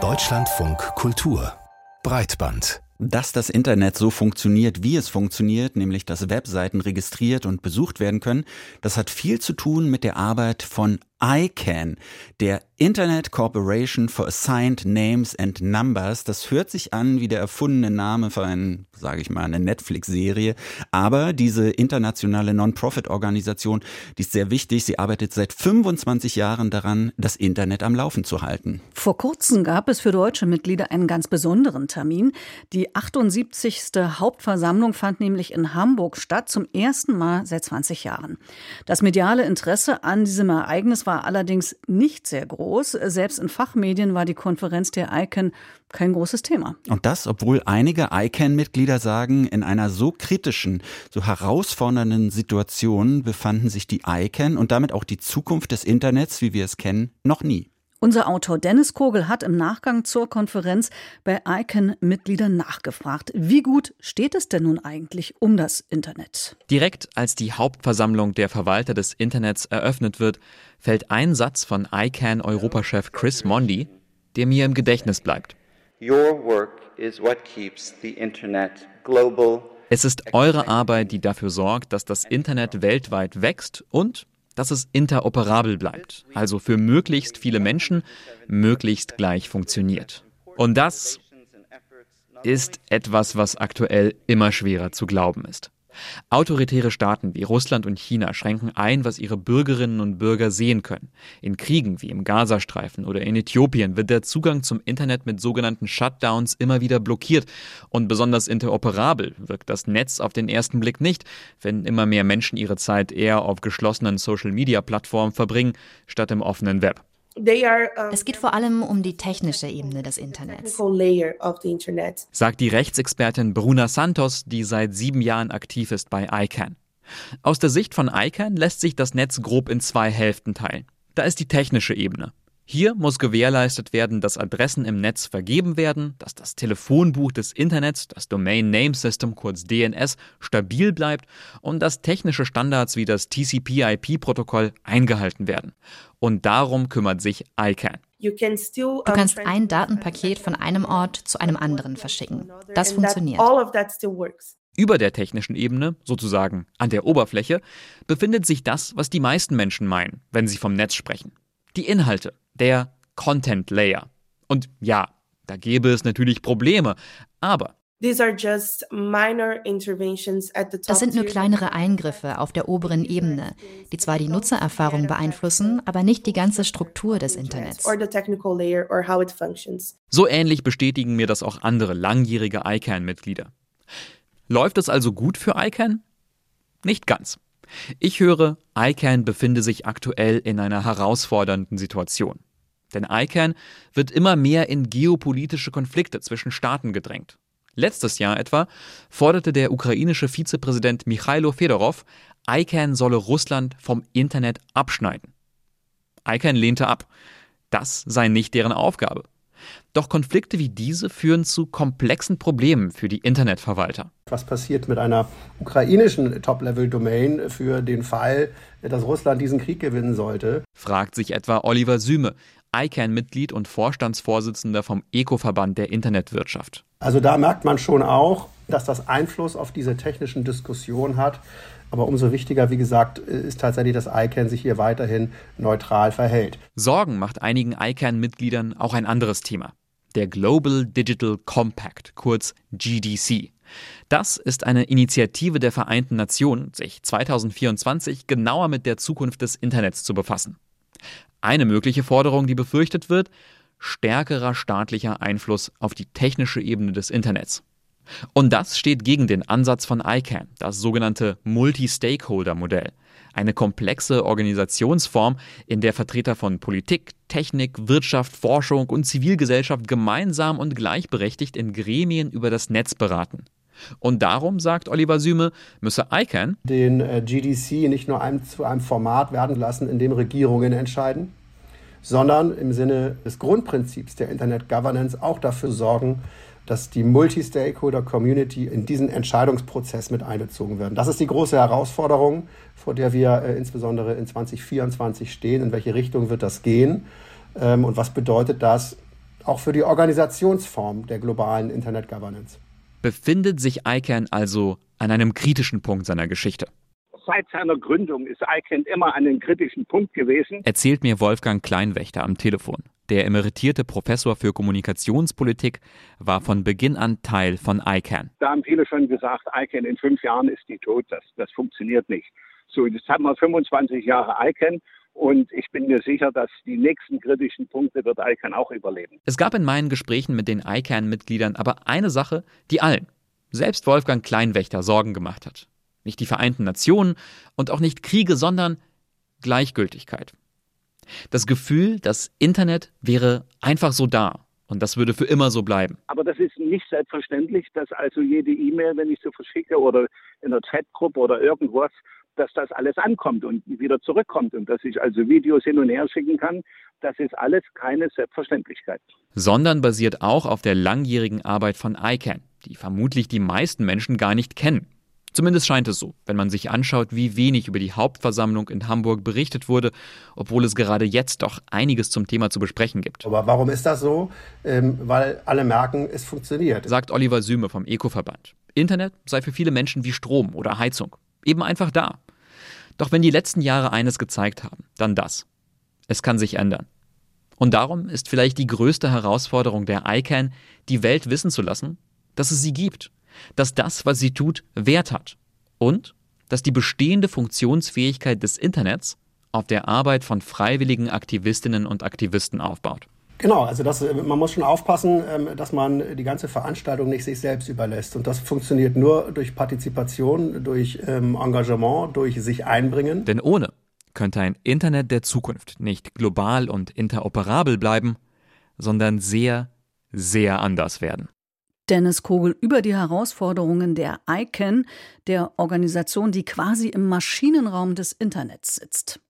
Deutschlandfunk Kultur. Breitband. Dass das Internet so funktioniert, wie es funktioniert, nämlich dass Webseiten registriert und besucht werden können, das hat viel zu tun mit der Arbeit von ICANN, der Internet Corporation for Assigned Names and Numbers. Das hört sich an wie der erfundene Name für einen, sage ich mal, eine Netflix-Serie. Aber diese internationale Non-Profit-Organisation, die ist sehr wichtig. Sie arbeitet seit 25 Jahren daran, das Internet am Laufen zu halten. Vor kurzem gab es für deutsche Mitglieder einen ganz besonderen Termin. Die 78. Hauptversammlung fand nämlich in Hamburg statt, zum ersten Mal seit 20 Jahren. Das mediale Interesse an diesem Ereignis war allerdings nicht sehr groß. Selbst in Fachmedien war die Konferenz der ICANN kein großes Thema. Und das, obwohl einige ICANN-Mitglieder sagen, in einer so kritischen, so herausfordernden Situation befanden sich die ICANN und damit auch die Zukunft des Internets, wie wir es kennen, noch nie. Unser Autor Dennis Kogel hat im Nachgang zur Konferenz bei ICANN-Mitgliedern nachgefragt. Wie gut steht es denn nun eigentlich um das Internet? Direkt als die Hauptversammlung der Verwalter des Internets eröffnet wird, fällt ein Satz von ICANN-Europachef Chris Mondi, der mir im Gedächtnis bleibt. Your work is what keeps the Internet global es ist eure Arbeit, die dafür sorgt, dass das Internet weltweit wächst und dass es interoperabel bleibt, also für möglichst viele Menschen möglichst gleich funktioniert. Und das ist etwas, was aktuell immer schwerer zu glauben ist. Autoritäre Staaten wie Russland und China schränken ein, was ihre Bürgerinnen und Bürger sehen können. In Kriegen wie im Gazastreifen oder in Äthiopien wird der Zugang zum Internet mit sogenannten Shutdowns immer wieder blockiert. Und besonders interoperabel wirkt das Netz auf den ersten Blick nicht, wenn immer mehr Menschen ihre Zeit eher auf geschlossenen Social-Media-Plattformen verbringen, statt im offenen Web. Es geht vor allem um die technische Ebene des Internets. Sagt die Rechtsexpertin Bruna Santos, die seit sieben Jahren aktiv ist bei ICANN. Aus der Sicht von ICANN lässt sich das Netz grob in zwei Hälften teilen. Da ist die technische Ebene. Hier muss gewährleistet werden, dass Adressen im Netz vergeben werden, dass das Telefonbuch des Internets, das Domain Name System kurz DNS, stabil bleibt und dass technische Standards wie das TCP/IP-Protokoll eingehalten werden. Und darum kümmert sich ICANN. Du kannst ein Datenpaket von einem Ort zu einem anderen verschicken. Das funktioniert. Über der technischen Ebene, sozusagen an der Oberfläche, befindet sich das, was die meisten Menschen meinen, wenn sie vom Netz sprechen. Die Inhalte, der Content Layer. Und ja, da gäbe es natürlich Probleme, aber das sind nur kleinere Eingriffe auf der oberen Ebene, die zwar die Nutzererfahrung beeinflussen, aber nicht die ganze Struktur des Internets. So ähnlich bestätigen mir das auch andere langjährige ICANN-Mitglieder. Läuft es also gut für ICANN? Nicht ganz. Ich höre, ICANN befinde sich aktuell in einer herausfordernden Situation. Denn ICANN wird immer mehr in geopolitische Konflikte zwischen Staaten gedrängt. Letztes Jahr etwa forderte der ukrainische Vizepräsident Michailo Fedorov, ICANN solle Russland vom Internet abschneiden. ICANN lehnte ab. Das sei nicht deren Aufgabe. Doch Konflikte wie diese führen zu komplexen Problemen für die Internetverwalter. Was passiert mit einer ukrainischen Top-Level-Domain für den Fall, dass Russland diesen Krieg gewinnen sollte? Fragt sich etwa Oliver Süme, ICANN-Mitglied und Vorstandsvorsitzender vom ECO-Verband der Internetwirtschaft. Also da merkt man schon auch, dass das Einfluss auf diese technischen Diskussionen hat. Aber umso wichtiger, wie gesagt, ist tatsächlich, dass ICANN sich hier weiterhin neutral verhält. Sorgen macht einigen ICANN-Mitgliedern auch ein anderes Thema. Der Global Digital Compact, kurz GDC. Das ist eine Initiative der Vereinten Nationen, sich 2024 genauer mit der Zukunft des Internets zu befassen. Eine mögliche Forderung, die befürchtet wird, stärkerer staatlicher Einfluss auf die technische Ebene des Internets. Und das steht gegen den Ansatz von ICANN, das sogenannte Multi-Stakeholder-Modell. Eine komplexe Organisationsform, in der Vertreter von Politik, Technik, Wirtschaft, Forschung und Zivilgesellschaft gemeinsam und gleichberechtigt in Gremien über das Netz beraten. Und darum, sagt Oliver Süme, müsse ICANN den äh, GDC nicht nur einem, zu einem Format werden lassen, in dem Regierungen entscheiden, sondern im Sinne des Grundprinzips der Internet Governance auch dafür sorgen, dass die Multi-Stakeholder-Community in diesen Entscheidungsprozess mit einbezogen werden. Das ist die große Herausforderung, vor der wir äh, insbesondere in 2024 stehen. In welche Richtung wird das gehen? Ähm, und was bedeutet das auch für die Organisationsform der globalen Internet Governance? Befindet sich ICANN also an einem kritischen Punkt seiner Geschichte? Seit seiner Gründung ist ICANN immer an einem kritischen Punkt gewesen. Erzählt mir Wolfgang Kleinwächter am Telefon. Der emeritierte Professor für Kommunikationspolitik war von Beginn an Teil von ICANN. Da haben viele schon gesagt, ICANN in fünf Jahren ist die tot, das, das funktioniert nicht. So, jetzt haben wir 25 Jahre ICANN und ich bin mir sicher, dass die nächsten kritischen Punkte wird ICANN auch überleben. Es gab in meinen Gesprächen mit den ICANN-Mitgliedern aber eine Sache, die allen, selbst Wolfgang Kleinwächter, Sorgen gemacht hat. Nicht die Vereinten Nationen und auch nicht Kriege, sondern Gleichgültigkeit. Das Gefühl, das Internet wäre einfach so da und das würde für immer so bleiben. Aber das ist nicht selbstverständlich, dass also jede E-Mail, wenn ich sie verschicke oder in der Chatgruppe oder irgendwas, dass das alles ankommt und wieder zurückkommt und dass ich also Videos hin und her schicken kann. Das ist alles keine Selbstverständlichkeit. Sondern basiert auch auf der langjährigen Arbeit von ICANN, die vermutlich die meisten Menschen gar nicht kennen. Zumindest scheint es so, wenn man sich anschaut, wie wenig über die Hauptversammlung in Hamburg berichtet wurde, obwohl es gerade jetzt doch einiges zum Thema zu besprechen gibt. Aber warum ist das so? Ähm, weil alle merken, es funktioniert. Sagt Oliver Süme vom Eco-Verband. Internet sei für viele Menschen wie Strom oder Heizung. Eben einfach da. Doch wenn die letzten Jahre eines gezeigt haben, dann das. Es kann sich ändern. Und darum ist vielleicht die größte Herausforderung der ICANN, die Welt wissen zu lassen, dass es sie gibt dass das, was sie tut, Wert hat und dass die bestehende Funktionsfähigkeit des Internets auf der Arbeit von freiwilligen Aktivistinnen und Aktivisten aufbaut. Genau, also das, man muss schon aufpassen, ähm, dass man die ganze Veranstaltung nicht sich selbst überlässt. Und das funktioniert nur durch Partizipation, durch ähm, Engagement, durch sich einbringen. Denn ohne könnte ein Internet der Zukunft nicht global und interoperabel bleiben, sondern sehr, sehr anders werden. Dennis Kogel über die Herausforderungen der ICANN, der Organisation, die quasi im Maschinenraum des Internets sitzt.